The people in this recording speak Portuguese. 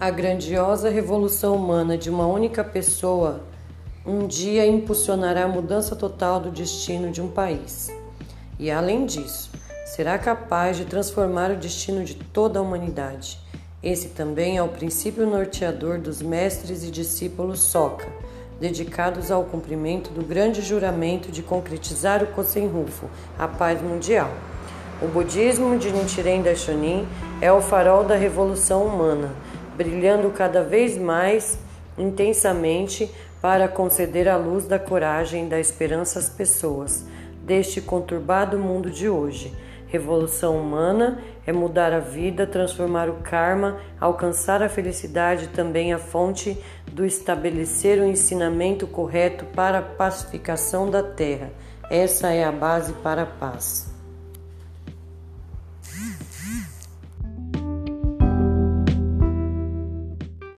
A grandiosa revolução humana de uma única pessoa um dia impulsionará a mudança total do destino de um país. E além disso, será capaz de transformar o destino de toda a humanidade. Esse também é o princípio norteador dos mestres e discípulos Soka, dedicados ao cumprimento do grande juramento de concretizar o Kosen Rufo, a paz mundial. O budismo de Nichiren Daishonin é o farol da revolução humana brilhando cada vez mais intensamente para conceder a luz da coragem e da esperança às pessoas deste conturbado mundo de hoje. Revolução humana é mudar a vida, transformar o karma, alcançar a felicidade também a fonte do estabelecer o ensinamento correto para a pacificação da terra. Essa é a base para a paz.